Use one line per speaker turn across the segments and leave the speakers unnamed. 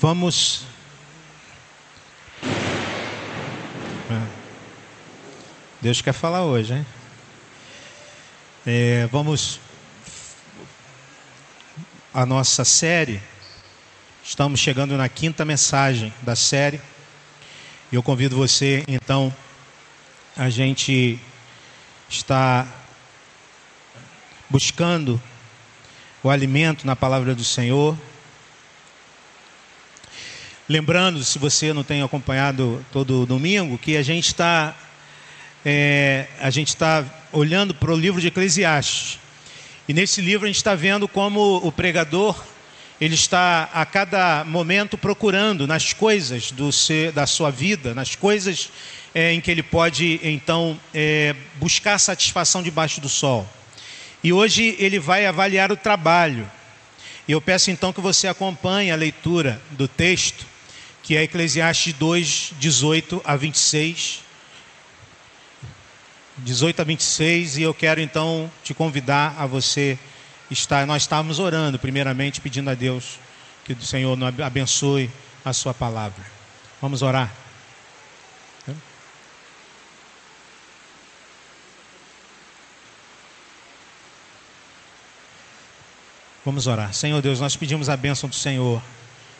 Vamos. É. Deus quer falar hoje, hein? É, vamos. A nossa série. Estamos chegando na quinta mensagem da série. E eu convido você, então, a gente está buscando o alimento na palavra do Senhor. Lembrando, se você não tem acompanhado todo domingo, que a gente está é, a gente está olhando para o livro de Eclesiastes. E nesse livro a gente está vendo como o pregador ele está a cada momento procurando nas coisas do ser, da sua vida, nas coisas é, em que ele pode então é, buscar satisfação debaixo do sol. E hoje ele vai avaliar o trabalho. E eu peço então que você acompanhe a leitura do texto que é Eclesiastes 2, 18 a 26. 18 a 26, e eu quero então te convidar a você estar. Nós estávamos orando, primeiramente, pedindo a Deus que o Senhor abençoe a Sua palavra. Vamos orar. Vamos orar. Senhor Deus, nós pedimos a bênção do Senhor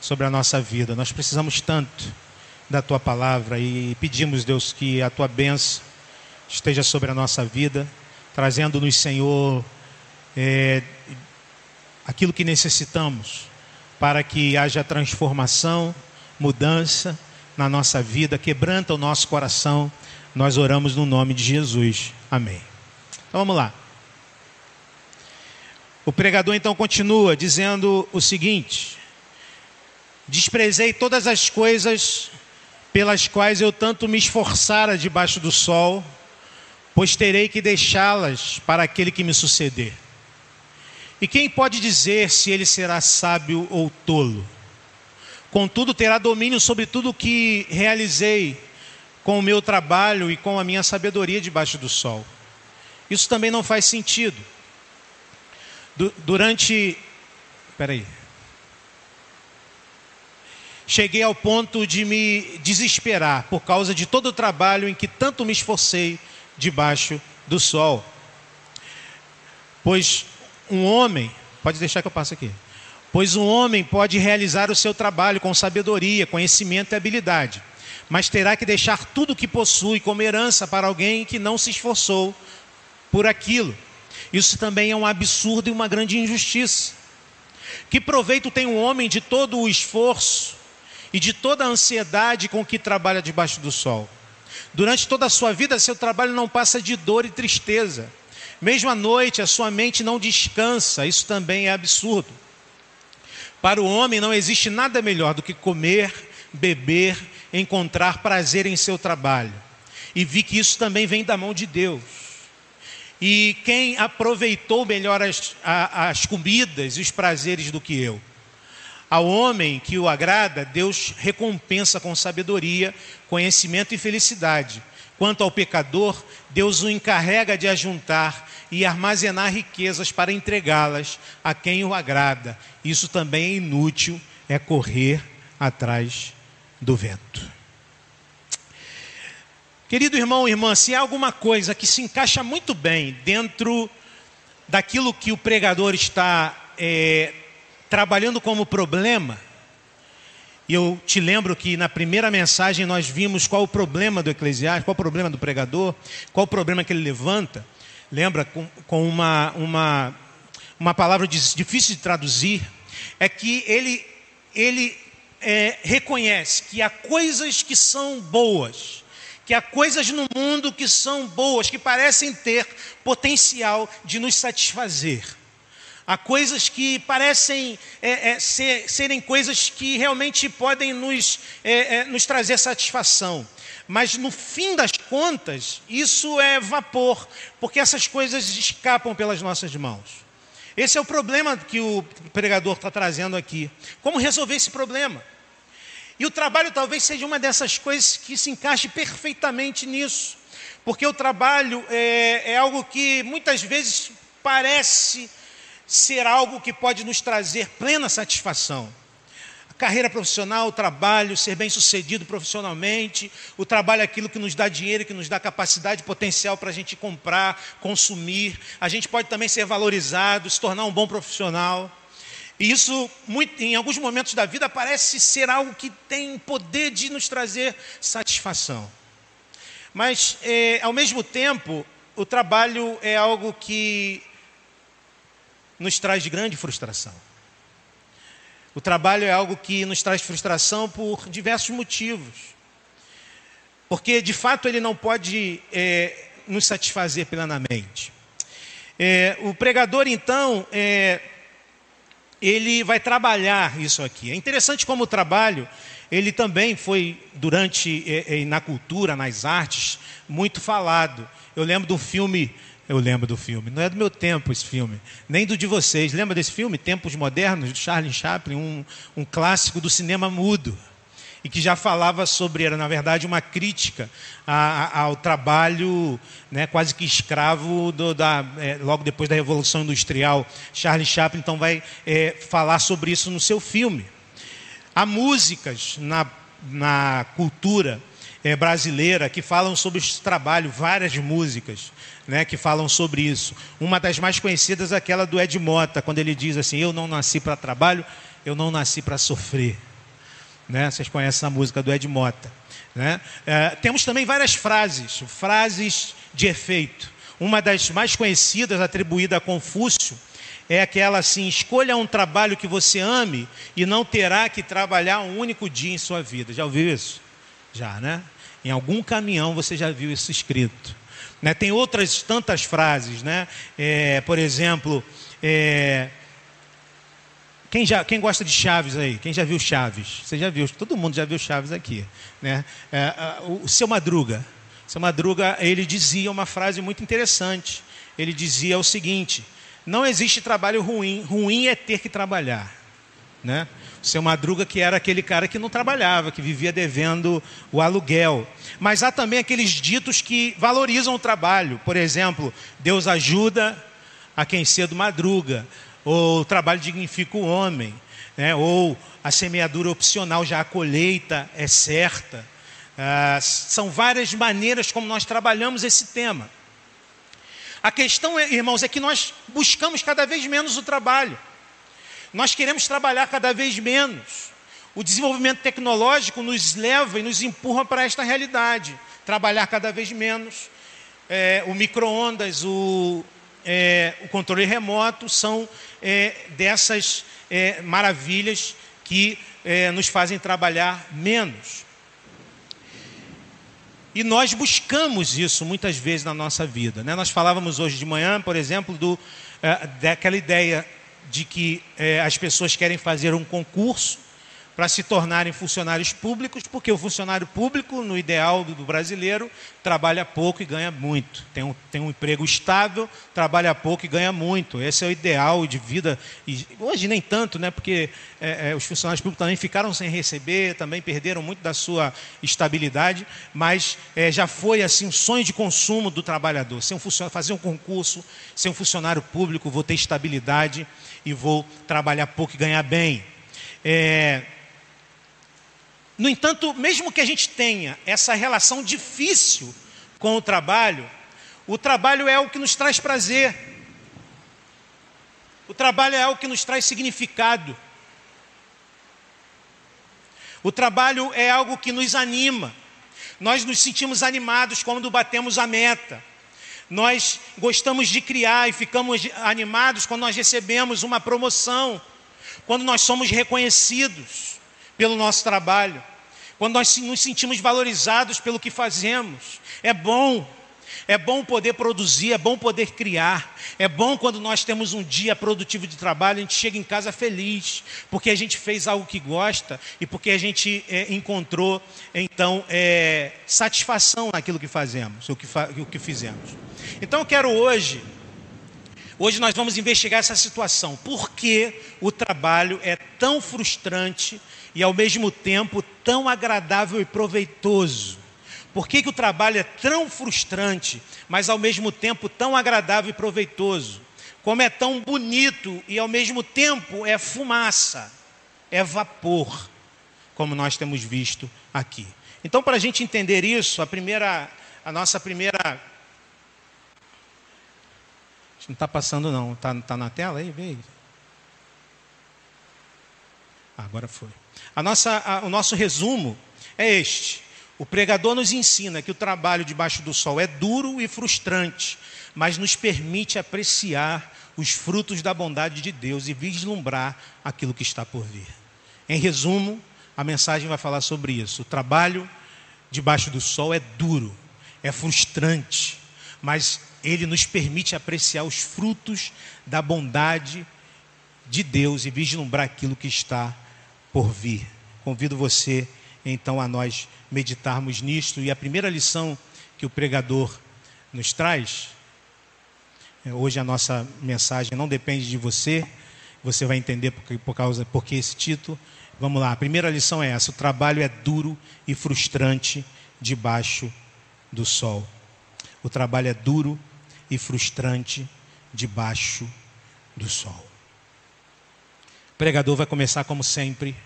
sobre a nossa vida. Nós precisamos tanto da tua palavra e pedimos, Deus, que a tua bênção esteja sobre a nossa vida, trazendo-nos, Senhor, é, aquilo que necessitamos para que haja transformação, mudança na nossa vida, quebranta o nosso coração. Nós oramos no nome de Jesus. Amém. Então vamos lá. O pregador então continua dizendo o seguinte: Desprezei todas as coisas pelas quais eu tanto me esforçara debaixo do sol, pois terei que deixá-las para aquele que me suceder. E quem pode dizer se ele será sábio ou tolo? Contudo, terá domínio sobre tudo o que realizei com o meu trabalho e com a minha sabedoria debaixo do sol. Isso também não faz sentido. Durante. Peraí cheguei ao ponto de me desesperar por causa de todo o trabalho em que tanto me esforcei debaixo do sol. Pois um homem, pode deixar que eu passe aqui. Pois um homem pode realizar o seu trabalho com sabedoria, conhecimento e habilidade, mas terá que deixar tudo o que possui como herança para alguém que não se esforçou por aquilo. Isso também é um absurdo e uma grande injustiça. Que proveito tem um homem de todo o esforço e de toda a ansiedade com que trabalha debaixo do sol. Durante toda a sua vida, seu trabalho não passa de dor e tristeza. Mesmo à noite, a sua mente não descansa, isso também é absurdo. Para o homem não existe nada melhor do que comer, beber, encontrar prazer em seu trabalho. E vi que isso também vem da mão de Deus. E quem aproveitou melhor as, as comidas e os prazeres do que eu? Ao homem que o agrada, Deus recompensa com sabedoria, conhecimento e felicidade. Quanto ao pecador, Deus o encarrega de ajuntar e armazenar riquezas para entregá-las a quem o agrada. Isso também é inútil, é correr atrás do vento. Querido irmão e irmã, se há alguma coisa que se encaixa muito bem dentro daquilo que o pregador está é, trabalhando como problema, e eu te lembro que na primeira mensagem nós vimos qual o problema do eclesiástico, qual o problema do pregador, qual o problema que ele levanta. Lembra com, com uma, uma, uma palavra difícil de traduzir, é que ele, ele é, reconhece que há coisas que são boas, que há coisas no mundo que são boas, que parecem ter potencial de nos satisfazer. Há coisas que parecem é, é, ser, serem coisas que realmente podem nos, é, é, nos trazer satisfação. Mas no fim das contas, isso é vapor, porque essas coisas escapam pelas nossas mãos. Esse é o problema que o pregador está trazendo aqui. Como resolver esse problema? E o trabalho talvez seja uma dessas coisas que se encaixe perfeitamente nisso. Porque o trabalho é, é algo que muitas vezes parece ser algo que pode nos trazer plena satisfação. carreira profissional, o trabalho, ser bem sucedido profissionalmente, o trabalho é aquilo que nos dá dinheiro, que nos dá capacidade potencial para a gente comprar, consumir. A gente pode também ser valorizado, se tornar um bom profissional. E isso, muito, em alguns momentos da vida, parece ser algo que tem poder de nos trazer satisfação. Mas, é, ao mesmo tempo, o trabalho é algo que nos traz grande frustração. O trabalho é algo que nos traz frustração por diversos motivos. Porque, de fato, ele não pode é, nos satisfazer plenamente. É, o pregador, então, é, ele vai trabalhar isso aqui. É interessante como o trabalho, ele também foi, durante, é, é, na cultura, nas artes, muito falado. Eu lembro um filme eu lembro do filme. Não é do meu tempo esse filme, nem do de vocês. Lembra desse filme, Tempos Modernos, de Charlie Chaplin, um, um clássico do cinema mudo. E que já falava sobre, era na verdade uma crítica a, a, ao trabalho né, quase que escravo do, da, é, logo depois da Revolução Industrial. Charlie Chaplin então vai é, falar sobre isso no seu filme. Há músicas na, na cultura é, brasileira que falam sobre esse trabalho, várias músicas né, que falam sobre isso. Uma das mais conhecidas é aquela do Ed Mota, quando ele diz assim: Eu não nasci para trabalho, eu não nasci para sofrer. Né? Vocês conhecem a música do Ed Mota. Né? É, temos também várias frases, frases de efeito. Uma das mais conhecidas, atribuída a Confúcio, é aquela assim: escolha um trabalho que você ame e não terá que trabalhar um único dia em sua vida. Já ouviu isso? Já, né? Em algum caminhão você já viu isso escrito. Né? Tem outras tantas frases, né? É, por exemplo, é, quem, já, quem gosta de Chaves aí? Quem já viu Chaves? Você já viu? Todo mundo já viu Chaves aqui. Né? É, o, seu Madruga. Seu Madruga, ele dizia uma frase muito interessante. Ele dizia o seguinte: não existe trabalho ruim, ruim é ter que trabalhar. Né? Seu Madruga, que era aquele cara que não trabalhava, que vivia devendo o aluguel. Mas há também aqueles ditos que valorizam o trabalho. Por exemplo, Deus ajuda a quem cedo madruga. Ou o trabalho dignifica o homem. Né? Ou a semeadura opcional, já a colheita é certa. Ah, são várias maneiras como nós trabalhamos esse tema. A questão, é, irmãos, é que nós buscamos cada vez menos o trabalho. Nós queremos trabalhar cada vez menos. O desenvolvimento tecnológico nos leva e nos empurra para esta realidade. Trabalhar cada vez menos. É, o micro-ondas, o, é, o controle remoto são é, dessas é, maravilhas que é, nos fazem trabalhar menos. E nós buscamos isso muitas vezes na nossa vida. Né? Nós falávamos hoje de manhã, por exemplo, do, é, daquela ideia de que é, as pessoas querem fazer um concurso para se tornarem funcionários públicos, porque o funcionário público, no ideal do, brasileiro, trabalha pouco e ganha muito. Tem um, tem um emprego estável, trabalha pouco e ganha muito. Esse é o ideal de vida. E hoje nem tanto, né? porque é, é, os funcionários públicos também ficaram sem receber, também perderam muito da sua estabilidade, mas é, já foi assim um sonho de consumo do trabalhador. Ser um fazer um concurso, ser um funcionário público, vou ter estabilidade e vou trabalhar pouco e ganhar bem. É, no entanto, mesmo que a gente tenha essa relação difícil com o trabalho, o trabalho é o que nos traz prazer. O trabalho é o que nos traz significado. O trabalho é algo que nos anima. Nós nos sentimos animados quando batemos a meta. Nós gostamos de criar e ficamos animados quando nós recebemos uma promoção, quando nós somos reconhecidos pelo nosso trabalho, quando nós nos sentimos valorizados pelo que fazemos. É bom, é bom poder produzir, é bom poder criar. É bom quando nós temos um dia produtivo de trabalho, a gente chega em casa feliz, porque a gente fez algo que gosta e porque a gente é, encontrou, então, é, satisfação naquilo que fazemos, o que, fa o que fizemos. Então eu quero hoje Hoje nós vamos investigar essa situação. Por que o trabalho é tão frustrante e ao mesmo tempo tão agradável e proveitoso? Por que, que o trabalho é tão frustrante, mas ao mesmo tempo tão agradável e proveitoso? Como é tão bonito e ao mesmo tempo é fumaça, é vapor. como nós temos visto aqui. Então, para a gente entender isso, a primeira, a nossa primeira. Não está passando, não. Está tá na tela aí? Vê agora foi. A nossa, a, o nosso resumo é este. O pregador nos ensina que o trabalho debaixo do sol é duro e frustrante, mas nos permite apreciar os frutos da bondade de Deus e vislumbrar aquilo que está por vir. Em resumo, a mensagem vai falar sobre isso. O trabalho debaixo do sol é duro, é frustrante, mas ele nos permite apreciar os frutos da bondade de Deus e vislumbrar aquilo que está por vir. Convido você então a nós meditarmos nisto e a primeira lição que o pregador nos traz é, hoje a nossa mensagem não depende de você, você vai entender por, por causa por que esse título. Vamos lá, a primeira lição é essa: o trabalho é duro e frustrante debaixo do sol. O trabalho é duro e frustrante debaixo do sol. O pregador vai começar, como sempre,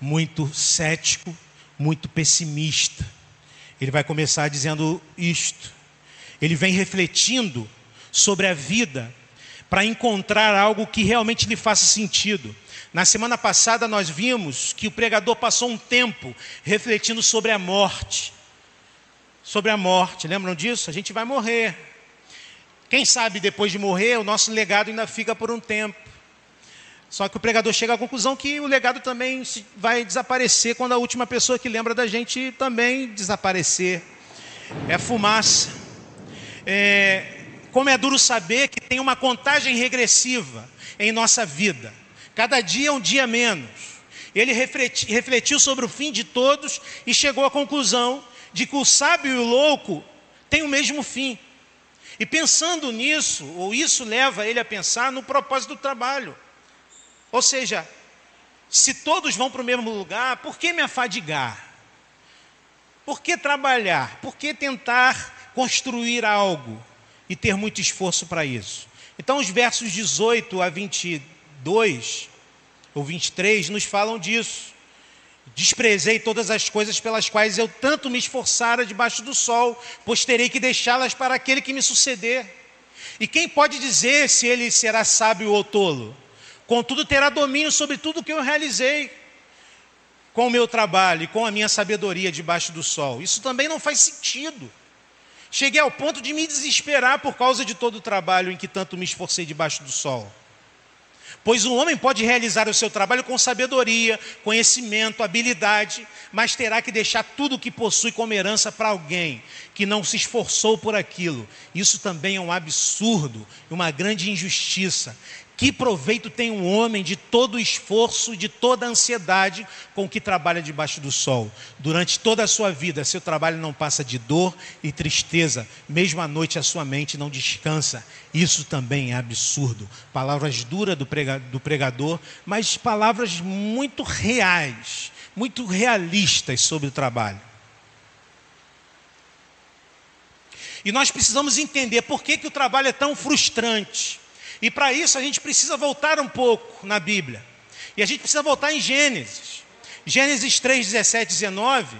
muito cético, muito pessimista. Ele vai começar dizendo isto. Ele vem refletindo sobre a vida para encontrar algo que realmente lhe faça sentido. Na semana passada nós vimos que o pregador passou um tempo refletindo sobre a morte. Sobre a morte, lembram disso? A gente vai morrer. Quem sabe depois de morrer, o nosso legado ainda fica por um tempo. Só que o pregador chega à conclusão que o legado também vai desaparecer quando a última pessoa que lembra da gente também desaparecer. É fumaça. É, como é duro saber que tem uma contagem regressiva em nossa vida. Cada dia é um dia menos. Ele refletiu sobre o fim de todos e chegou à conclusão de que o sábio e o louco têm o mesmo fim. E pensando nisso, ou isso leva ele a pensar no propósito do trabalho. Ou seja, se todos vão para o mesmo lugar, por que me afadigar? Por que trabalhar? Por que tentar construir algo? e ter muito esforço para isso. Então, os versos 18 a 22 ou 23 nos falam disso. Desprezei todas as coisas pelas quais eu tanto me esforçara debaixo do sol, pois terei que deixá-las para aquele que me suceder. E quem pode dizer se ele será sábio ou tolo? Contudo, terá domínio sobre tudo que eu realizei com o meu trabalho e com a minha sabedoria debaixo do sol. Isso também não faz sentido. Cheguei ao ponto de me desesperar por causa de todo o trabalho em que tanto me esforcei debaixo do sol. Pois um homem pode realizar o seu trabalho com sabedoria, conhecimento, habilidade, mas terá que deixar tudo o que possui como herança para alguém que não se esforçou por aquilo. Isso também é um absurdo, uma grande injustiça. Que proveito tem um homem de todo o esforço, de toda a ansiedade com que trabalha debaixo do sol? Durante toda a sua vida, seu trabalho não passa de dor e tristeza, mesmo à noite a sua mente não descansa. Isso também é absurdo. Palavras duras do, do pregador, mas palavras muito reais, muito realistas sobre o trabalho. E nós precisamos entender por que, que o trabalho é tão frustrante. E para isso a gente precisa voltar um pouco na Bíblia. E a gente precisa voltar em Gênesis. Gênesis 3, 17 19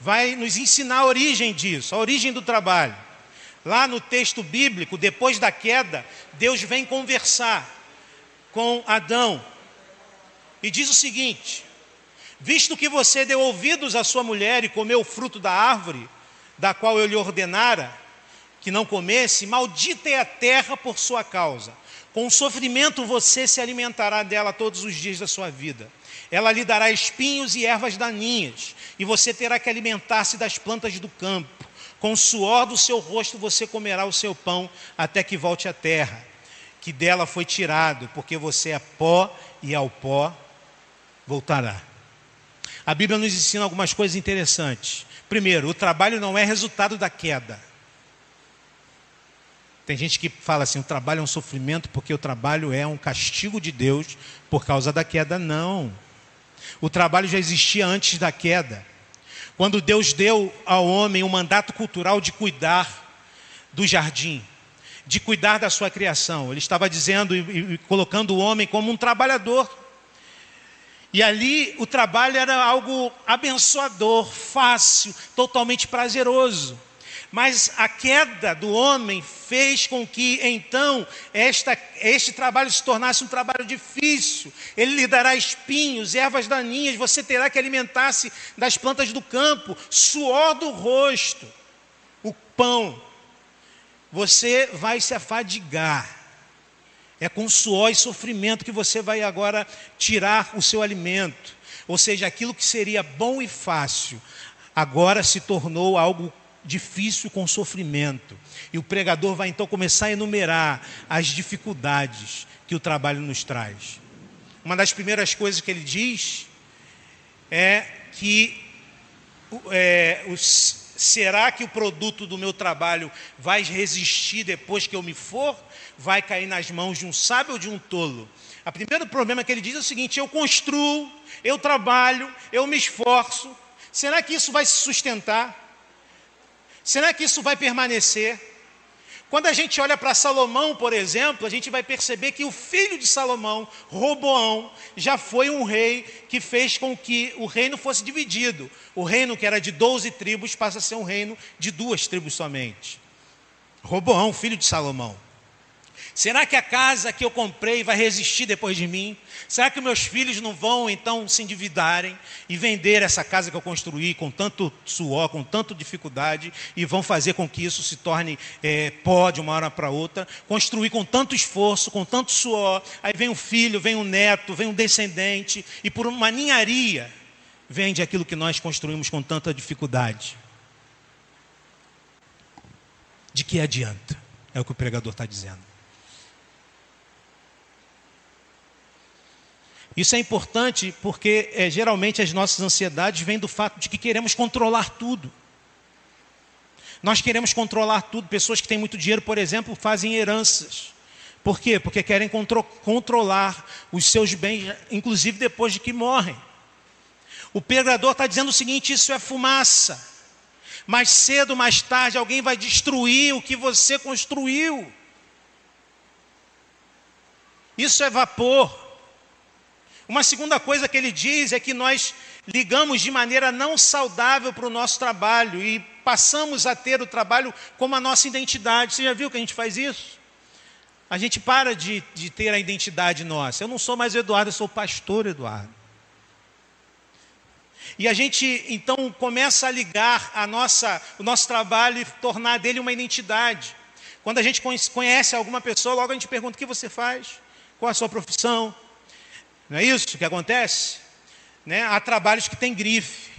vai nos ensinar a origem disso, a origem do trabalho. Lá no texto bíblico, depois da queda, Deus vem conversar com Adão e diz o seguinte: Visto que você deu ouvidos à sua mulher e comeu o fruto da árvore, da qual eu lhe ordenara que não comesse, maldita é a terra por sua causa. Com sofrimento você se alimentará dela todos os dias da sua vida. Ela lhe dará espinhos e ervas daninhas, e você terá que alimentar-se das plantas do campo. Com o suor do seu rosto você comerá o seu pão até que volte à terra, que dela foi tirado, porque você é pó e ao pó voltará. A Bíblia nos ensina algumas coisas interessantes. Primeiro, o trabalho não é resultado da queda. Tem gente que fala assim: o trabalho é um sofrimento porque o trabalho é um castigo de Deus por causa da queda. Não. O trabalho já existia antes da queda. Quando Deus deu ao homem o mandato cultural de cuidar do jardim, de cuidar da sua criação, ele estava dizendo e, e colocando o homem como um trabalhador. E ali o trabalho era algo abençoador, fácil, totalmente prazeroso. Mas a queda do homem fez com que então esta, este trabalho se tornasse um trabalho difícil. Ele lhe dará espinhos, ervas daninhas, você terá que alimentar-se das plantas do campo, suor do rosto, o pão. Você vai se afadigar. É com suor e sofrimento que você vai agora tirar o seu alimento. Ou seja, aquilo que seria bom e fácil, agora se tornou algo difícil com sofrimento. E o pregador vai então começar a enumerar as dificuldades que o trabalho nos traz. Uma das primeiras coisas que ele diz é que é, os, será que o produto do meu trabalho vai resistir depois que eu me for? Vai cair nas mãos de um sábio ou de um tolo? O primeiro problema que ele diz é o seguinte: eu construo, eu trabalho, eu me esforço. Será que isso vai se sustentar? Será que isso vai permanecer? Quando a gente olha para Salomão, por exemplo, a gente vai perceber que o filho de Salomão, Roboão, já foi um rei que fez com que o reino fosse dividido. O reino que era de 12 tribos passa a ser um reino de duas tribos somente. Roboão, filho de Salomão. Será que a casa que eu comprei vai resistir depois de mim? Será que meus filhos não vão então se endividarem e vender essa casa que eu construí com tanto suor, com tanta dificuldade e vão fazer com que isso se torne é, pó de uma hora para outra? Construir com tanto esforço, com tanto suor. Aí vem um filho, vem um neto, vem um descendente e por uma ninharia vende aquilo que nós construímos com tanta dificuldade. De que adianta? É o que o pregador está dizendo. Isso é importante porque é, geralmente as nossas ansiedades vêm do fato de que queremos controlar tudo. Nós queremos controlar tudo. Pessoas que têm muito dinheiro, por exemplo, fazem heranças. Por quê? Porque querem contro controlar os seus bens, inclusive depois de que morrem. O pregador está dizendo o seguinte: isso é fumaça. Mais cedo, mais tarde, alguém vai destruir o que você construiu. Isso é vapor. Uma segunda coisa que ele diz é que nós ligamos de maneira não saudável para o nosso trabalho e passamos a ter o trabalho como a nossa identidade. Você já viu que a gente faz isso? A gente para de, de ter a identidade nossa. Eu não sou mais o Eduardo, eu sou o pastor Eduardo. E a gente então começa a ligar a nossa, o nosso trabalho e tornar dele uma identidade. Quando a gente conhece alguma pessoa, logo a gente pergunta: o que você faz? Qual a sua profissão? Não é isso que acontece? Né? Há trabalhos que têm grife.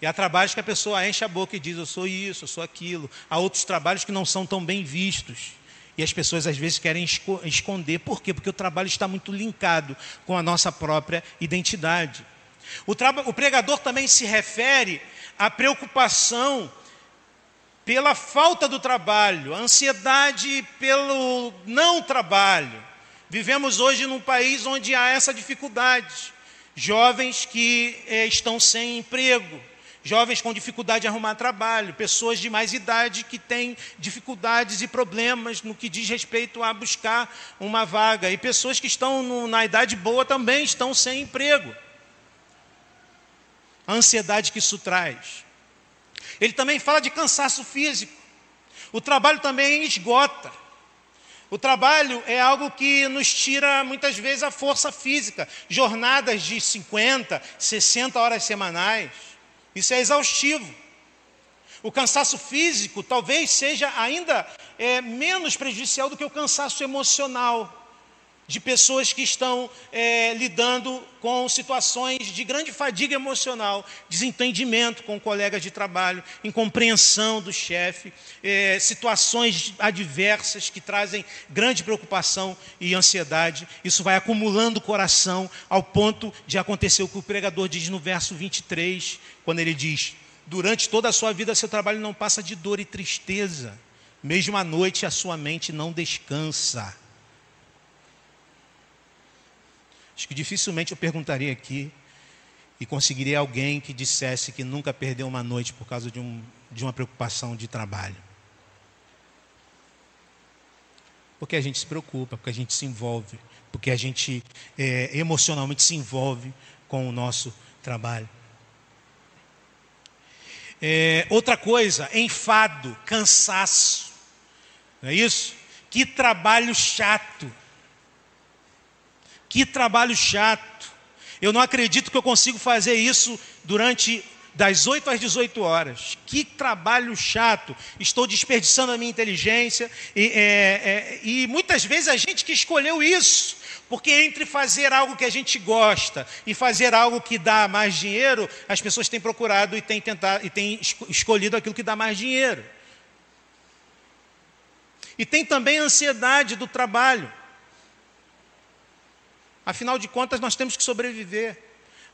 E há trabalhos que a pessoa enche a boca e diz: Eu sou isso, eu sou aquilo. Há outros trabalhos que não são tão bem vistos. E as pessoas às vezes querem esconder. Por quê? Porque o trabalho está muito linkado com a nossa própria identidade. O, o pregador também se refere à preocupação pela falta do trabalho, a ansiedade pelo não trabalho. Vivemos hoje num país onde há essa dificuldade. Jovens que eh, estão sem emprego, jovens com dificuldade de arrumar trabalho, pessoas de mais idade que têm dificuldades e problemas no que diz respeito a buscar uma vaga, e pessoas que estão no, na idade boa também estão sem emprego. A ansiedade que isso traz. Ele também fala de cansaço físico. O trabalho também esgota. O trabalho é algo que nos tira muitas vezes a força física. Jornadas de 50, 60 horas semanais. Isso é exaustivo. O cansaço físico talvez seja ainda é, menos prejudicial do que o cansaço emocional de pessoas que estão é, lidando com situações de grande fadiga emocional, desentendimento com colegas de trabalho, incompreensão do chefe, é, situações adversas que trazem grande preocupação e ansiedade. Isso vai acumulando o coração ao ponto de acontecer o que o pregador diz no verso 23, quando ele diz: Durante toda a sua vida, seu trabalho não passa de dor e tristeza, mesmo à noite a sua mente não descansa. Acho que dificilmente eu perguntaria aqui e conseguiria alguém que dissesse que nunca perdeu uma noite por causa de, um, de uma preocupação de trabalho. Porque a gente se preocupa, porque a gente se envolve, porque a gente é, emocionalmente se envolve com o nosso trabalho. É, outra coisa, enfado, cansaço. Não é isso? Que trabalho chato. Que trabalho chato. Eu não acredito que eu consigo fazer isso durante das 8 às 18 horas. Que trabalho chato. Estou desperdiçando a minha inteligência. E, é, é, e muitas vezes a gente que escolheu isso. Porque entre fazer algo que a gente gosta e fazer algo que dá mais dinheiro, as pessoas têm procurado e têm, tentado, e têm escolhido aquilo que dá mais dinheiro. E tem também a ansiedade do trabalho. Afinal de contas, nós temos que sobreviver.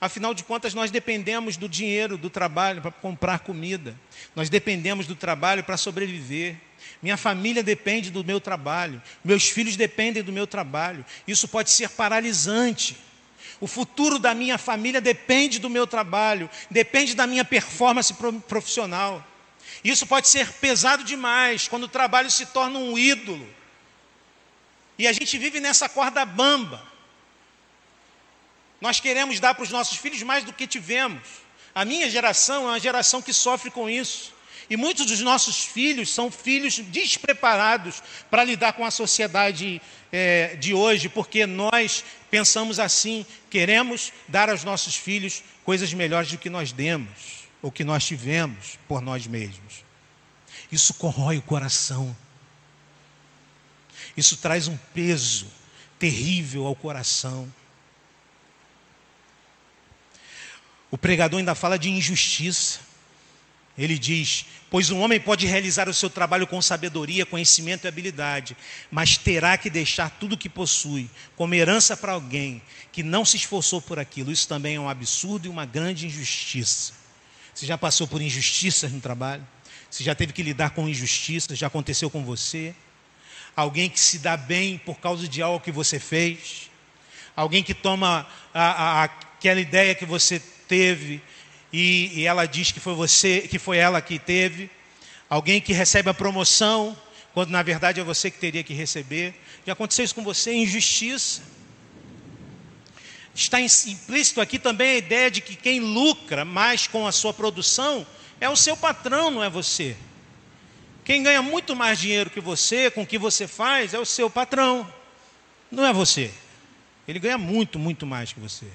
Afinal de contas, nós dependemos do dinheiro, do trabalho para comprar comida. Nós dependemos do trabalho para sobreviver. Minha família depende do meu trabalho, meus filhos dependem do meu trabalho. Isso pode ser paralisante. O futuro da minha família depende do meu trabalho, depende da minha performance profissional. Isso pode ser pesado demais quando o trabalho se torna um ídolo. E a gente vive nessa corda bamba. Nós queremos dar para os nossos filhos mais do que tivemos. A minha geração é uma geração que sofre com isso. E muitos dos nossos filhos são filhos despreparados para lidar com a sociedade é, de hoje, porque nós pensamos assim: queremos dar aos nossos filhos coisas melhores do que nós demos, ou que nós tivemos por nós mesmos. Isso corrói o coração. Isso traz um peso terrível ao coração. O pregador ainda fala de injustiça. Ele diz: Pois um homem pode realizar o seu trabalho com sabedoria, conhecimento e habilidade, mas terá que deixar tudo o que possui como herança para alguém que não se esforçou por aquilo. Isso também é um absurdo e uma grande injustiça. Você já passou por injustiças no trabalho? Você já teve que lidar com injustiças? Já aconteceu com você? Alguém que se dá bem por causa de algo que você fez? Alguém que toma a, a, aquela ideia que você teve e, e ela diz que foi você, que foi ela que teve. Alguém que recebe a promoção, quando na verdade é você que teria que receber. Já aconteceu isso com você? Injustiça. Está implícito aqui também a ideia de que quem lucra mais com a sua produção é o seu patrão, não é você. Quem ganha muito mais dinheiro que você, com o que você faz, é o seu patrão, não é você. Ele ganha muito, muito mais que você.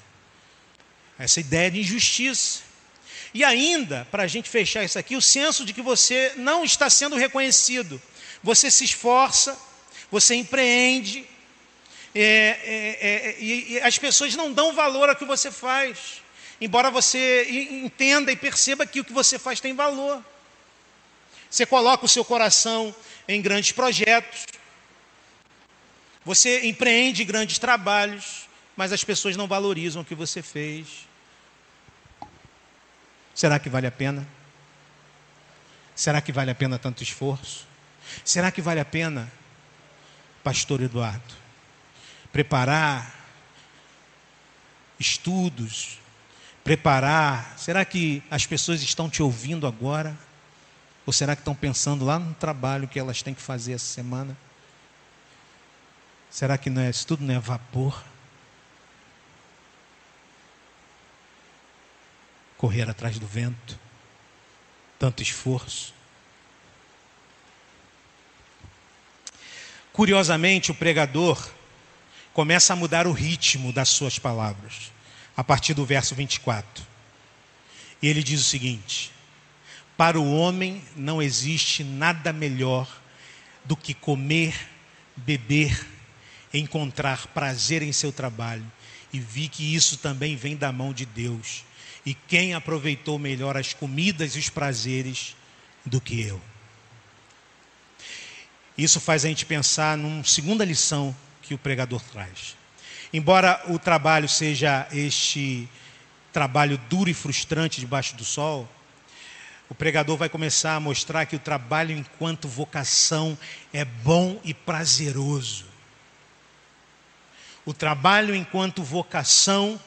Essa ideia de injustiça. E ainda, para a gente fechar isso aqui, o senso de que você não está sendo reconhecido. Você se esforça, você empreende, é, é, é, e, e as pessoas não dão valor ao que você faz, embora você entenda e perceba que o que você faz tem valor. Você coloca o seu coração em grandes projetos, você empreende grandes trabalhos, mas as pessoas não valorizam o que você fez. Será que vale a pena? Será que vale a pena tanto esforço? Será que vale a pena, Pastor Eduardo, preparar estudos, preparar? Será que as pessoas estão te ouvindo agora? Ou será que estão pensando lá no trabalho que elas têm que fazer essa semana? Será que não é, isso tudo não é vapor? Correr atrás do vento, tanto esforço. Curiosamente, o pregador começa a mudar o ritmo das suas palavras, a partir do verso 24. E ele diz o seguinte: Para o homem não existe nada melhor do que comer, beber, encontrar prazer em seu trabalho e vi que isso também vem da mão de Deus e quem aproveitou melhor as comidas e os prazeres do que eu? Isso faz a gente pensar numa segunda lição que o pregador traz. Embora o trabalho seja este trabalho duro e frustrante debaixo do sol, o pregador vai começar a mostrar que o trabalho enquanto vocação é bom e prazeroso. O trabalho enquanto vocação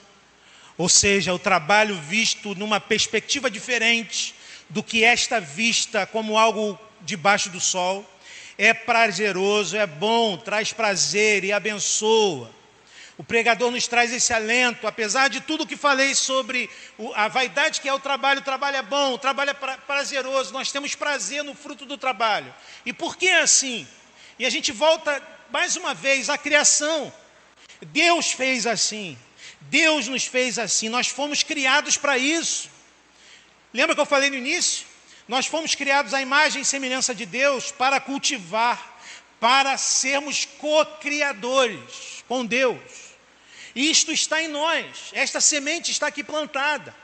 ou seja, o trabalho visto numa perspectiva diferente do que esta vista como algo debaixo do sol. É prazeroso, é bom, traz prazer e abençoa. O pregador nos traz esse alento, apesar de tudo que falei sobre a vaidade que é o trabalho, o trabalho é bom, o trabalho é prazeroso, nós temos prazer no fruto do trabalho. E por que é assim? E a gente volta mais uma vez à criação. Deus fez assim. Deus nos fez assim. Nós fomos criados para isso. Lembra que eu falei no início? Nós fomos criados à imagem e semelhança de Deus para cultivar, para sermos co-criadores com Deus. Isto está em nós, esta semente está aqui plantada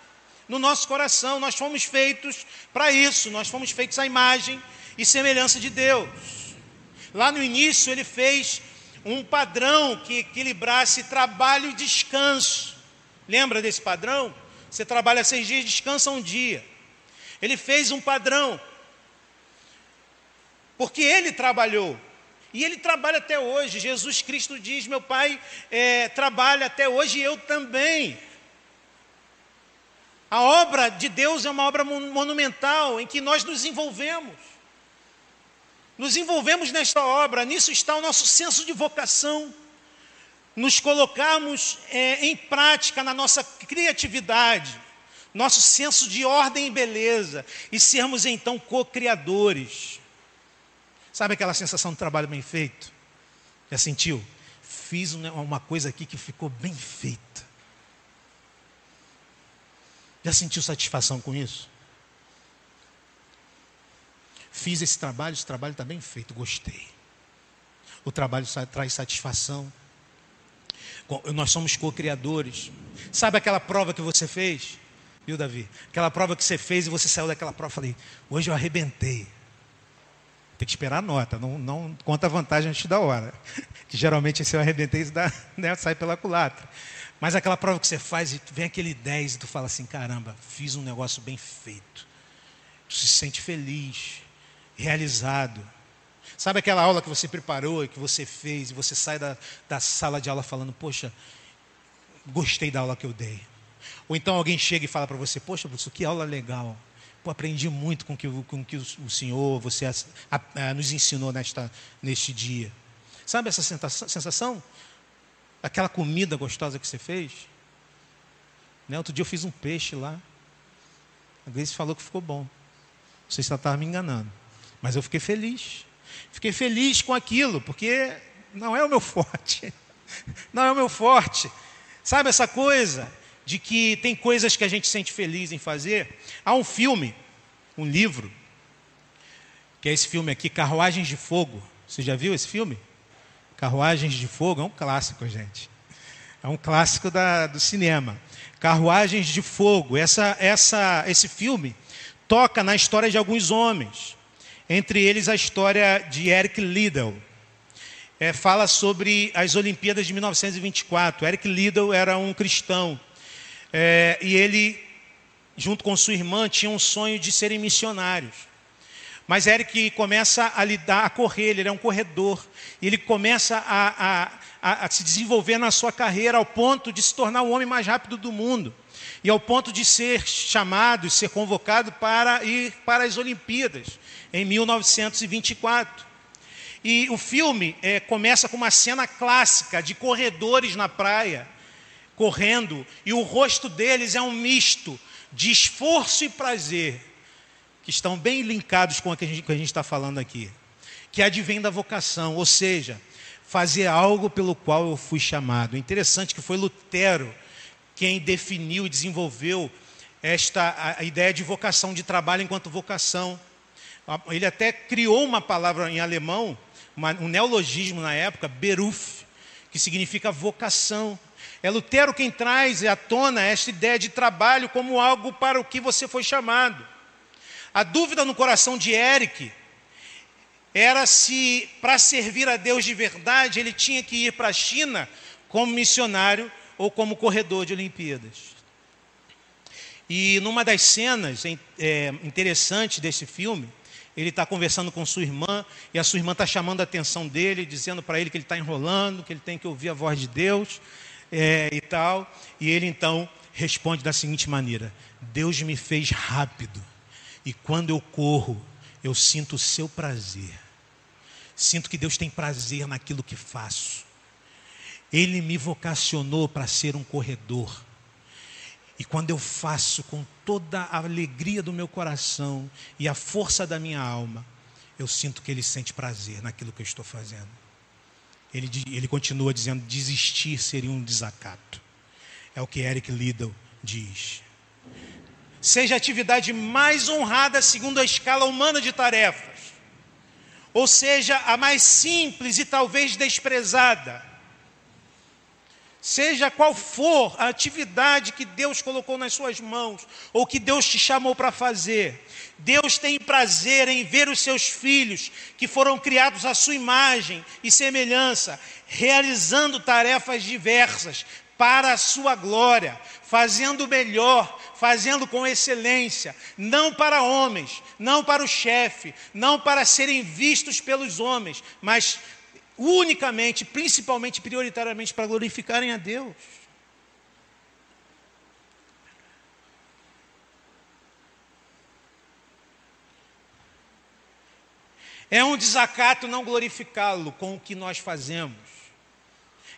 no nosso coração. Nós fomos feitos para isso, nós fomos feitos à imagem e semelhança de Deus. Lá no início, ele fez um padrão que equilibrasse trabalho e descanso. Lembra desse padrão? Você trabalha seis dias, descansa um dia. Ele fez um padrão. Porque ele trabalhou. E ele trabalha até hoje. Jesus Cristo diz: Meu Pai é, trabalha até hoje e eu também. A obra de Deus é uma obra monumental em que nós nos envolvemos. Nos envolvemos nesta obra, nisso está o nosso senso de vocação. Nos colocarmos é, em prática na nossa criatividade, nosso senso de ordem e beleza, e sermos então co-criadores. Sabe aquela sensação de trabalho bem feito? Já sentiu? Fiz uma coisa aqui que ficou bem feita. Já sentiu satisfação com isso? Fiz esse trabalho, esse trabalho está bem feito, gostei. O trabalho traz satisfação. Nós somos co-criadores. Sabe aquela prova que você fez? Viu, Davi? Aquela prova que você fez e você saiu daquela prova. Falei, hoje eu arrebentei. Tem que esperar a nota, não, não conta a vantagem antes da hora. Que geralmente se eu arrebentei, isso dá, né, sai pela culatra. Mas aquela prova que você faz e vem aquele 10 e tu fala assim: caramba, fiz um negócio bem feito. Tu se sente feliz, realizado. Sabe aquela aula que você preparou e que você fez e você sai da, da sala de aula falando: poxa, gostei da aula que eu dei. Ou então alguém chega e fala para você: Poxa, professor, que aula legal. Pô, aprendi muito com que, o com que o senhor, você a, a, nos ensinou nesta, neste dia. Sabe essa sensação? Aquela comida gostosa que você fez? Né? Outro dia eu fiz um peixe lá. A Grace falou que ficou bom. Não sei se ela estava me enganando. Mas eu fiquei feliz. Fiquei feliz com aquilo, porque não é o meu forte. Não é o meu forte. Sabe essa coisa? de que tem coisas que a gente sente feliz em fazer. Há um filme, um livro, que é esse filme aqui, Carruagens de Fogo. Você já viu esse filme? Carruagens de Fogo é um clássico, gente. É um clássico da, do cinema. Carruagens de Fogo. Essa, essa, esse filme toca na história de alguns homens. Entre eles a história de Eric Liddell. É, fala sobre as Olimpíadas de 1924. Eric Liddell era um cristão é, e ele, junto com sua irmã, tinha um sonho de serem missionários. Mas Eric começa a lidar, a correr, ele é um corredor. E ele começa a, a, a, a se desenvolver na sua carreira ao ponto de se tornar o homem mais rápido do mundo. E ao ponto de ser chamado, ser convocado para ir para as Olimpíadas, em 1924. E o filme é, começa com uma cena clássica de corredores na praia correndo, e o rosto deles é um misto de esforço e prazer, que estão bem linkados com o que a gente está falando aqui, que advém da vocação, ou seja, fazer algo pelo qual eu fui chamado. Interessante que foi Lutero quem definiu e desenvolveu esta a, ideia de vocação, de trabalho enquanto vocação. Ele até criou uma palavra em alemão, uma, um neologismo na época, Beruf, que significa vocação. É Lutero quem traz à tona esta ideia de trabalho como algo para o que você foi chamado. A dúvida no coração de Eric era se, para servir a Deus de verdade, ele tinha que ir para a China como missionário ou como corredor de Olimpíadas. E numa das cenas é, interessantes desse filme, ele está conversando com sua irmã e a sua irmã está chamando a atenção dele, dizendo para ele que ele está enrolando, que ele tem que ouvir a voz de Deus é, e tal. E ele então responde da seguinte maneira: Deus me fez rápido, e quando eu corro, eu sinto o seu prazer. Sinto que Deus tem prazer naquilo que faço. Ele me vocacionou para ser um corredor. E quando eu faço com toda a alegria do meu coração e a força da minha alma, eu sinto que ele sente prazer naquilo que eu estou fazendo. Ele, ele continua dizendo: desistir seria um desacato. É o que Eric Liddell diz. Seja a atividade mais honrada segundo a escala humana de tarefas, ou seja, a mais simples e talvez desprezada, Seja qual for a atividade que Deus colocou nas suas mãos, ou que Deus te chamou para fazer, Deus tem prazer em ver os seus filhos, que foram criados à sua imagem e semelhança, realizando tarefas diversas para a sua glória, fazendo melhor, fazendo com excelência, não para homens, não para o chefe, não para serem vistos pelos homens, mas unicamente, principalmente, prioritariamente para glorificarem a Deus. É um desacato não glorificá-lo com o que nós fazemos.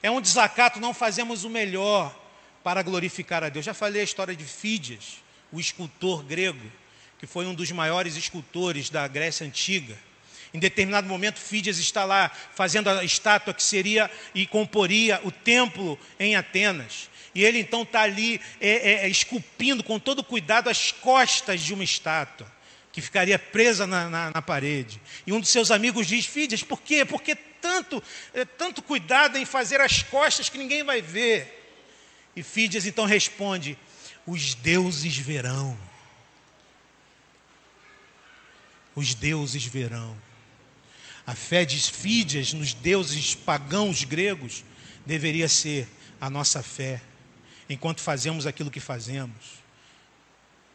É um desacato não fazemos o melhor para glorificar a Deus. Já falei a história de Fídias, o escultor grego, que foi um dos maiores escultores da Grécia Antiga. Em determinado momento, Fídias está lá fazendo a estátua que seria e comporia o templo em Atenas. E ele então está ali é, é, esculpindo com todo cuidado as costas de uma estátua, que ficaria presa na, na, na parede. E um dos seus amigos diz: Fídias, por quê? Porque tanto, é, tanto cuidado em fazer as costas que ninguém vai ver. E Fídias então responde: Os deuses verão. Os deuses verão. A fé de Fídias nos deuses pagãos gregos deveria ser a nossa fé, enquanto fazemos aquilo que fazemos,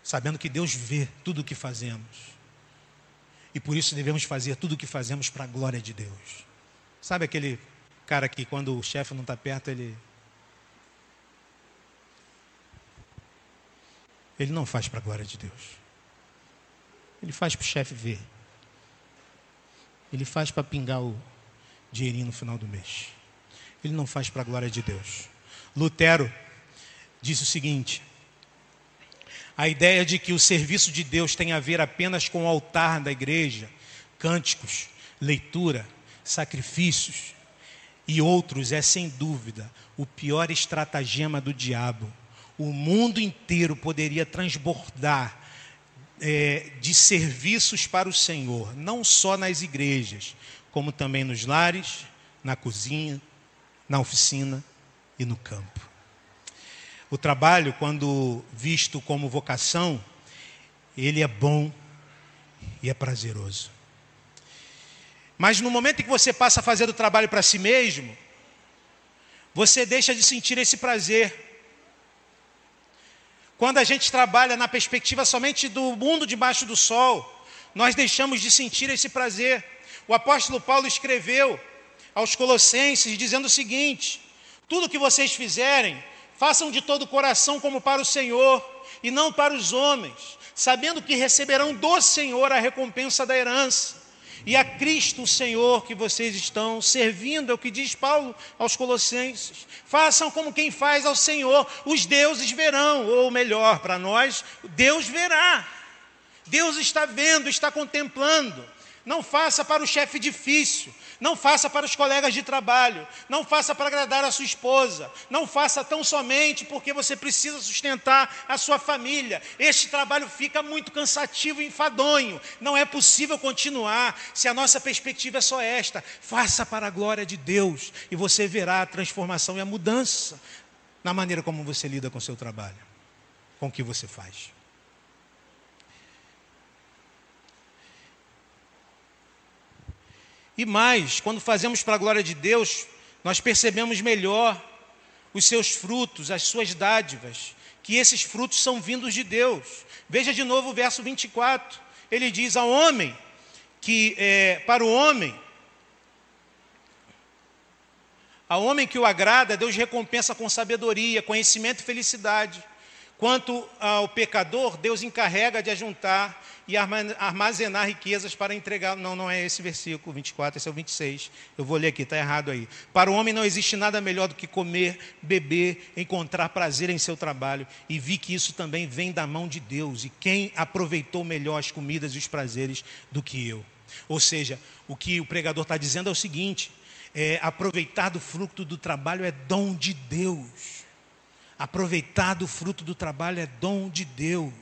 sabendo que Deus vê tudo o que fazemos. E por isso devemos fazer tudo o que fazemos para a glória de Deus. Sabe aquele cara que quando o chefe não está perto, ele. Ele não faz para a glória de Deus. Ele faz para o chefe ver. Ele faz para pingar o dinheirinho no final do mês. Ele não faz para a glória de Deus. Lutero disse o seguinte: a ideia de que o serviço de Deus tem a ver apenas com o altar da igreja, cânticos, leitura, sacrifícios e outros é sem dúvida o pior estratagema do diabo. O mundo inteiro poderia transbordar é, de serviços para o Senhor, não só nas igrejas, como também nos lares, na cozinha, na oficina e no campo. O trabalho, quando visto como vocação, ele é bom e é prazeroso. Mas no momento em que você passa a fazer o trabalho para si mesmo, você deixa de sentir esse prazer. Quando a gente trabalha na perspectiva somente do mundo debaixo do sol, nós deixamos de sentir esse prazer. O apóstolo Paulo escreveu aos Colossenses dizendo o seguinte: tudo que vocês fizerem, façam de todo o coração como para o Senhor e não para os homens, sabendo que receberão do Senhor a recompensa da herança e a Cristo o Senhor que vocês estão servindo, é o que diz Paulo aos Colossenses. Façam como quem faz ao Senhor, os deuses verão, ou melhor, para nós, Deus verá. Deus está vendo, está contemplando. Não faça para o chefe difícil, não faça para os colegas de trabalho, não faça para agradar a sua esposa, não faça tão somente porque você precisa sustentar a sua família. Este trabalho fica muito cansativo e enfadonho. Não é possível continuar se a nossa perspectiva é só esta. Faça para a glória de Deus e você verá a transformação e a mudança na maneira como você lida com o seu trabalho, com o que você faz. E mais, quando fazemos para a glória de Deus, nós percebemos melhor os seus frutos, as suas dádivas, que esses frutos são vindos de Deus. Veja de novo o verso 24. Ele diz ao homem que é, para o homem, ao homem que o agrada, Deus recompensa com sabedoria, conhecimento e felicidade. Quanto ao pecador, Deus encarrega de ajuntar e armazenar riquezas para entregar. Não, não é esse versículo 24, esse é o 26. Eu vou ler aqui, está errado aí. Para o homem não existe nada melhor do que comer, beber, encontrar prazer em seu trabalho. E vi que isso também vem da mão de Deus. E quem aproveitou melhor as comidas e os prazeres do que eu? Ou seja, o que o pregador está dizendo é o seguinte: é, aproveitar do fruto do trabalho é dom de Deus. Aproveitar do fruto do trabalho é dom de Deus.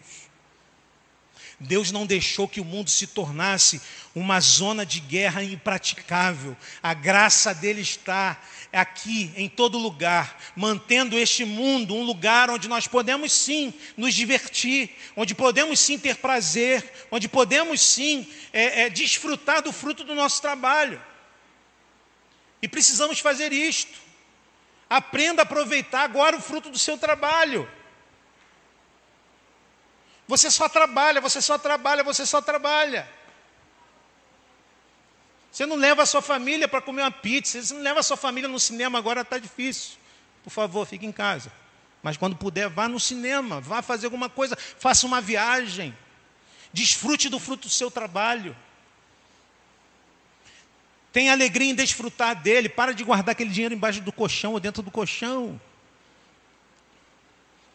Deus não deixou que o mundo se tornasse uma zona de guerra impraticável. A graça dele está aqui, em todo lugar, mantendo este mundo um lugar onde nós podemos sim nos divertir, onde podemos sim ter prazer, onde podemos sim é, é, desfrutar do fruto do nosso trabalho. E precisamos fazer isto. Aprenda a aproveitar agora o fruto do seu trabalho. Você só trabalha, você só trabalha, você só trabalha. Você não leva a sua família para comer uma pizza, você não leva a sua família no cinema, agora está difícil. Por favor, fique em casa. Mas quando puder, vá no cinema, vá fazer alguma coisa, faça uma viagem. Desfrute do fruto do seu trabalho. Tenha alegria em desfrutar dele. Para de guardar aquele dinheiro embaixo do colchão ou dentro do colchão.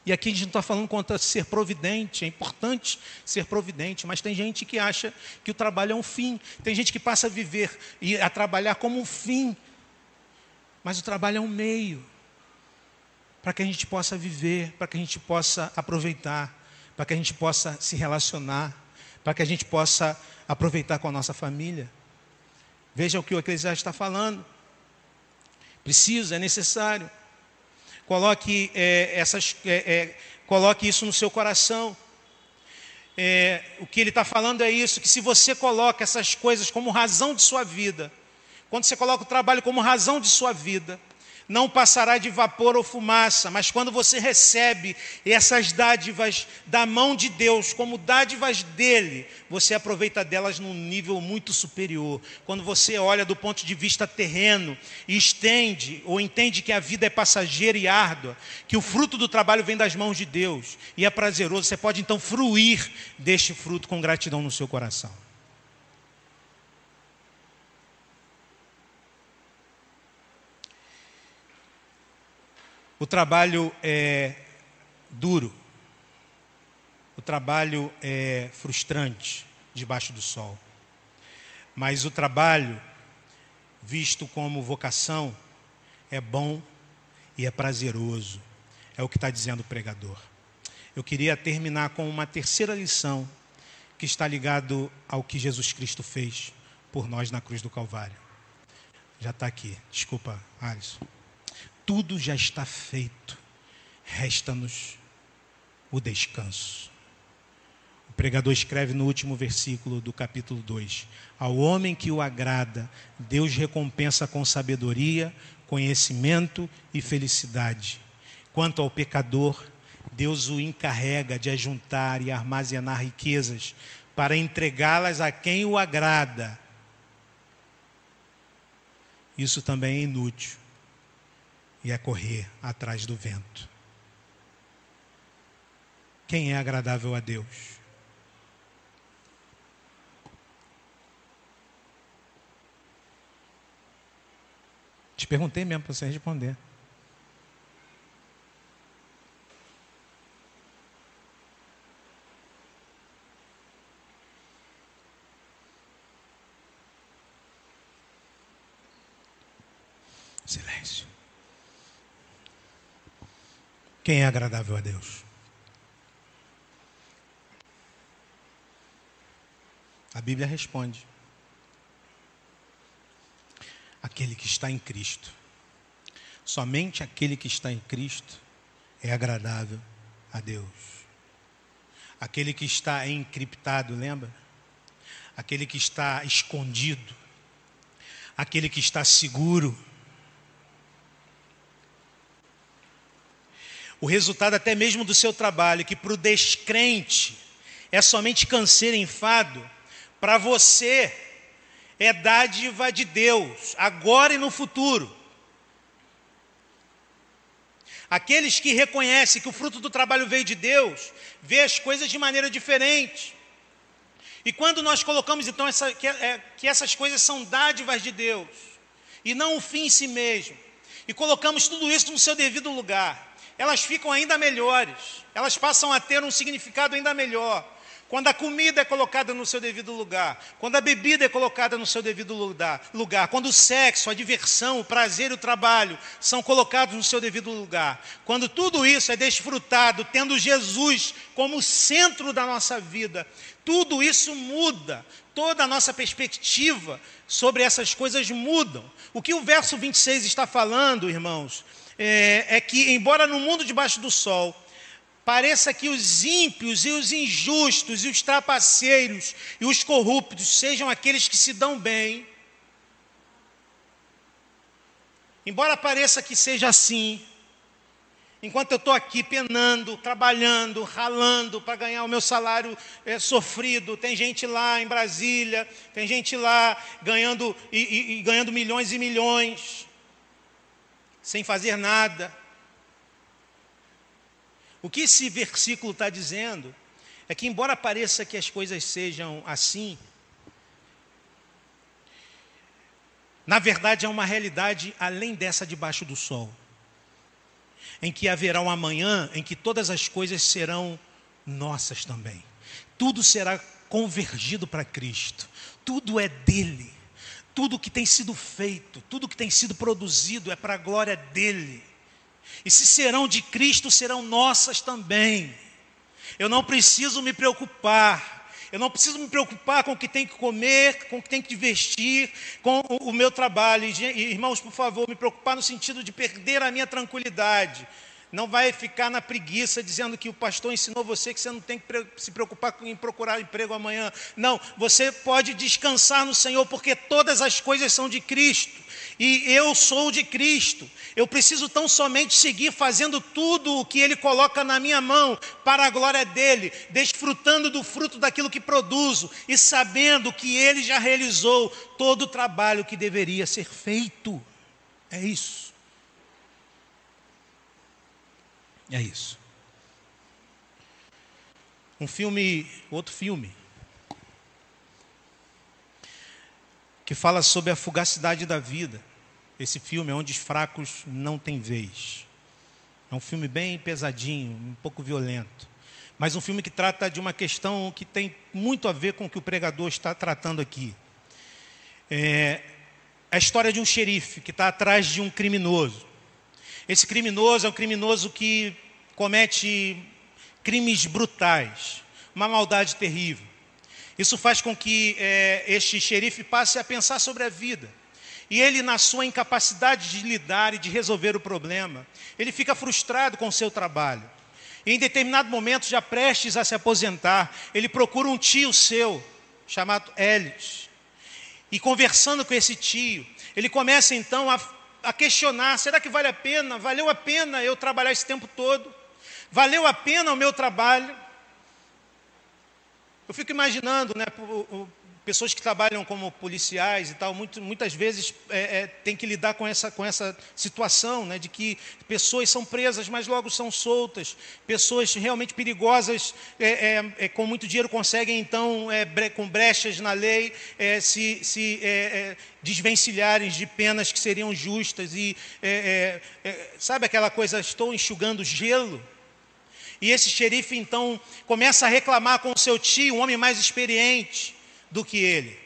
E aqui a gente não está falando contra ser providente, é importante ser providente, mas tem gente que acha que o trabalho é um fim. Tem gente que passa a viver e a trabalhar como um fim. Mas o trabalho é um meio para que a gente possa viver, para que a gente possa aproveitar, para que a gente possa se relacionar, para que a gente possa aproveitar com a nossa família. Veja o que o Eclesiastes está falando. Precisa, é necessário. Coloque, é, essas, é, é, coloque isso no seu coração. É, o que ele está falando é isso: que se você coloca essas coisas como razão de sua vida, quando você coloca o trabalho como razão de sua vida, não passará de vapor ou fumaça, mas quando você recebe essas dádivas da mão de Deus, como dádivas dele, você aproveita delas num nível muito superior. Quando você olha do ponto de vista terreno e estende ou entende que a vida é passageira e árdua, que o fruto do trabalho vem das mãos de Deus e é prazeroso, você pode então fruir deste fruto com gratidão no seu coração. O trabalho é duro, o trabalho é frustrante debaixo do sol, mas o trabalho, visto como vocação, é bom e é prazeroso, é o que está dizendo o pregador. Eu queria terminar com uma terceira lição que está ligado ao que Jesus Cristo fez por nós na cruz do Calvário. Já está aqui, desculpa, Alisson tudo já está feito, resta-nos o descanso. O pregador escreve no último versículo do capítulo 2: Ao homem que o agrada, Deus recompensa com sabedoria, conhecimento e felicidade. Quanto ao pecador, Deus o encarrega de ajuntar e armazenar riquezas para entregá-las a quem o agrada. Isso também é inútil e é correr atrás do vento. Quem é agradável a Deus? Te perguntei mesmo para você responder. Quem é agradável a Deus? A Bíblia responde: aquele que está em Cristo. Somente aquele que está em Cristo é agradável a Deus. Aquele que está encriptado, lembra? Aquele que está escondido, aquele que está seguro, o resultado até mesmo do seu trabalho, que para o descrente é somente canseiro e enfado, para você é dádiva de Deus, agora e no futuro. Aqueles que reconhecem que o fruto do trabalho veio de Deus, vê as coisas de maneira diferente. E quando nós colocamos então essa, que, é, que essas coisas são dádivas de Deus e não o fim em si mesmo, e colocamos tudo isso no seu devido lugar, elas ficam ainda melhores, elas passam a ter um significado ainda melhor. Quando a comida é colocada no seu devido lugar, quando a bebida é colocada no seu devido lugar, quando o sexo, a diversão, o prazer e o trabalho são colocados no seu devido lugar, quando tudo isso é desfrutado, tendo Jesus como centro da nossa vida, tudo isso muda, toda a nossa perspectiva sobre essas coisas mudam. O que o verso 26 está falando, irmãos, é, é que, embora no mundo debaixo do sol, pareça que os ímpios e os injustos e os trapaceiros e os corruptos sejam aqueles que se dão bem. Embora pareça que seja assim, enquanto eu estou aqui penando, trabalhando, ralando para ganhar o meu salário é, sofrido, tem gente lá em Brasília, tem gente lá ganhando e, e, e ganhando milhões e milhões, sem fazer nada. O que esse versículo está dizendo é que, embora pareça que as coisas sejam assim, na verdade é uma realidade além dessa debaixo do sol, em que haverá um amanhã em que todas as coisas serão nossas também, tudo será convergido para Cristo, tudo é dele, tudo que tem sido feito, tudo que tem sido produzido é para a glória dele. E se serão de Cristo, serão nossas também. Eu não preciso me preocupar. Eu não preciso me preocupar com o que tem que comer, com o que tem que vestir, com o, meu trabalho. Irmãos, por favor, me preocupar no sentido de perder a minha tranquilidade. Não vai ficar na preguiça dizendo que o pastor ensinou você que você não tem que se preocupar em procurar emprego amanhã. Não, você pode descansar no Senhor, porque todas as coisas são de Cristo e eu sou de Cristo. Eu preciso tão somente seguir fazendo tudo o que Ele coloca na minha mão para a glória dele, desfrutando do fruto daquilo que produzo e sabendo que Ele já realizou todo o trabalho que deveria ser feito. É isso. É isso. Um filme, outro filme, que fala sobre a fugacidade da vida. Esse filme é onde os fracos não têm vez. É um filme bem pesadinho, um pouco violento. Mas um filme que trata de uma questão que tem muito a ver com o que o pregador está tratando aqui. É a história de um xerife que está atrás de um criminoso. Esse criminoso é um criminoso que comete crimes brutais, uma maldade terrível. Isso faz com que é, este xerife passe a pensar sobre a vida. E ele, na sua incapacidade de lidar e de resolver o problema, ele fica frustrado com o seu trabalho. E em determinado momento, já prestes a se aposentar, ele procura um tio seu, chamado Elis. E conversando com esse tio, ele começa então a, a questionar: será que vale a pena? Valeu a pena eu trabalhar esse tempo todo? Valeu a pena o meu trabalho? Eu fico imaginando, né, pessoas que trabalham como policiais e tal, muito, muitas vezes é, é, tem que lidar com essa, com essa situação, né, de que pessoas são presas, mas logo são soltas, pessoas realmente perigosas, é, é, é com muito dinheiro, conseguem então, é, bre, com brechas na lei, se, se desvencilharem de penas que seriam justas, e sabe aquela coisa, estou enxugando gelo? E esse xerife então começa a reclamar com o seu tio, um homem mais experiente, do que ele.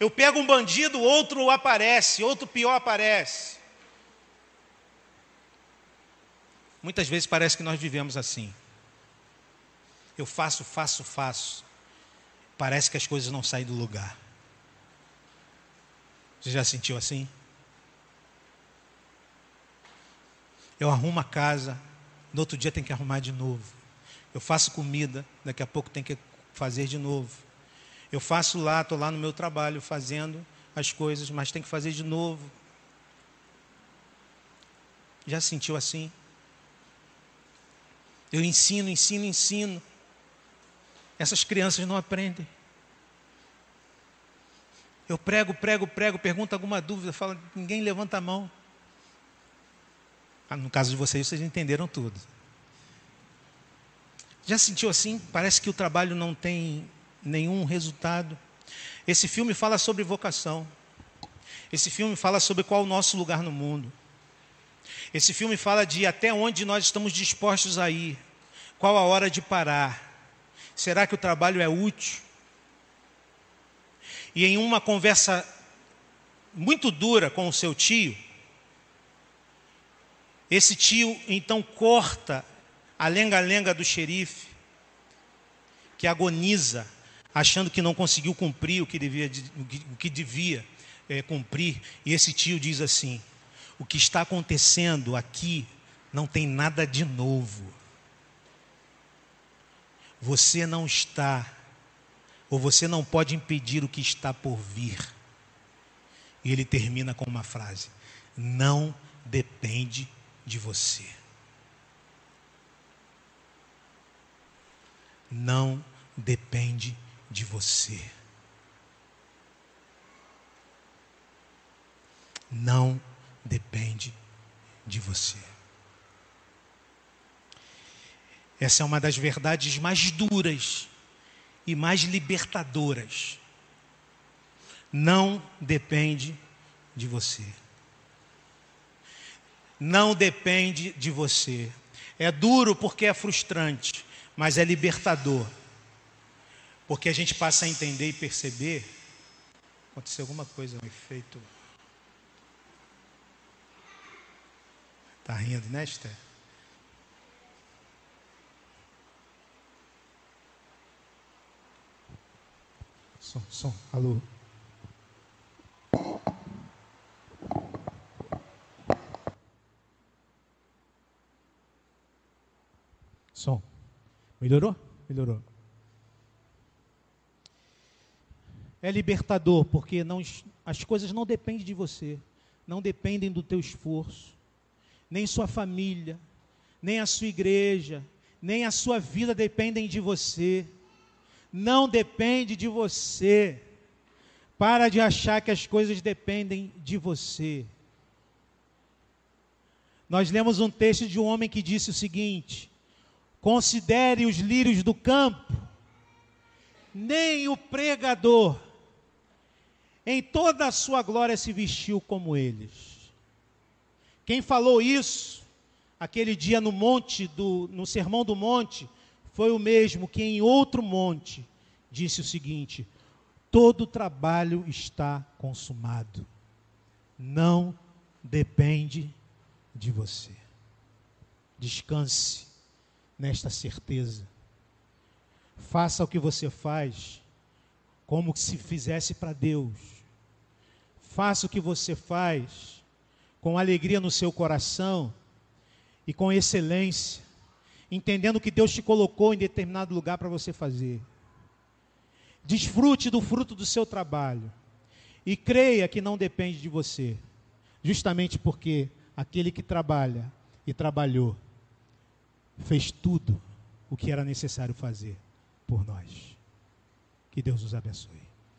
Eu pego um bandido, outro aparece, outro pior aparece. Muitas vezes parece que nós vivemos assim. Eu faço, faço, faço. Parece que as coisas não saem do lugar. Você já sentiu assim? Eu arrumo a casa, no outro dia tem que arrumar de novo. Eu faço comida, daqui a pouco tem que fazer de novo. Eu faço lá, estou lá no meu trabalho fazendo as coisas, mas tem que fazer de novo. Já sentiu assim? Eu ensino, ensino, ensino. Essas crianças não aprendem. Eu prego, prego, prego, pergunta alguma dúvida, fala, ninguém levanta a mão. Ah, no caso de vocês, vocês entenderam tudo. Já sentiu assim? Parece que o trabalho não tem nenhum resultado. Esse filme fala sobre vocação. Esse filme fala sobre qual o nosso lugar no mundo. Esse filme fala de até onde nós estamos dispostos a ir, qual a hora de parar. Será que o trabalho é útil? E em uma conversa muito dura com o seu tio, esse tio então corta a lenga-lenga do xerife, que agoniza, achando que não conseguiu cumprir o que devia, o que devia é, cumprir. E esse tio diz assim: o que está acontecendo aqui não tem nada de novo. Você não está, ou você não pode impedir o que está por vir. E ele termina com uma frase: não depende de você. Não depende de você. Não depende de você. Essa é uma das verdades mais duras e mais libertadoras. Não depende de você. Não depende de você. É duro porque é frustrante, mas é libertador. Porque a gente passa a entender e perceber. Aconteceu alguma coisa, um efeito. Está rindo, né, Esther? Som, som, alô. Som. Melhorou? Melhorou. É libertador, porque não, as coisas não dependem de você, não dependem do teu esforço nem sua família, nem a sua igreja, nem a sua vida dependem de você. Não depende de você. Para de achar que as coisas dependem de você. Nós lemos um texto de um homem que disse o seguinte: Considere os lírios do campo, nem o pregador, em toda a sua glória, se vestiu como eles. Quem falou isso aquele dia no monte do no sermão do monte foi o mesmo que em outro monte disse o seguinte: todo trabalho está consumado. Não depende de você. Descanse nesta certeza. Faça o que você faz como se fizesse para Deus. Faça o que você faz com alegria no seu coração e com excelência, entendendo que Deus te colocou em determinado lugar para você fazer. Desfrute do fruto do seu trabalho e creia que não depende de você, justamente porque aquele que trabalha e trabalhou fez tudo o que era necessário fazer por nós. Que Deus os abençoe.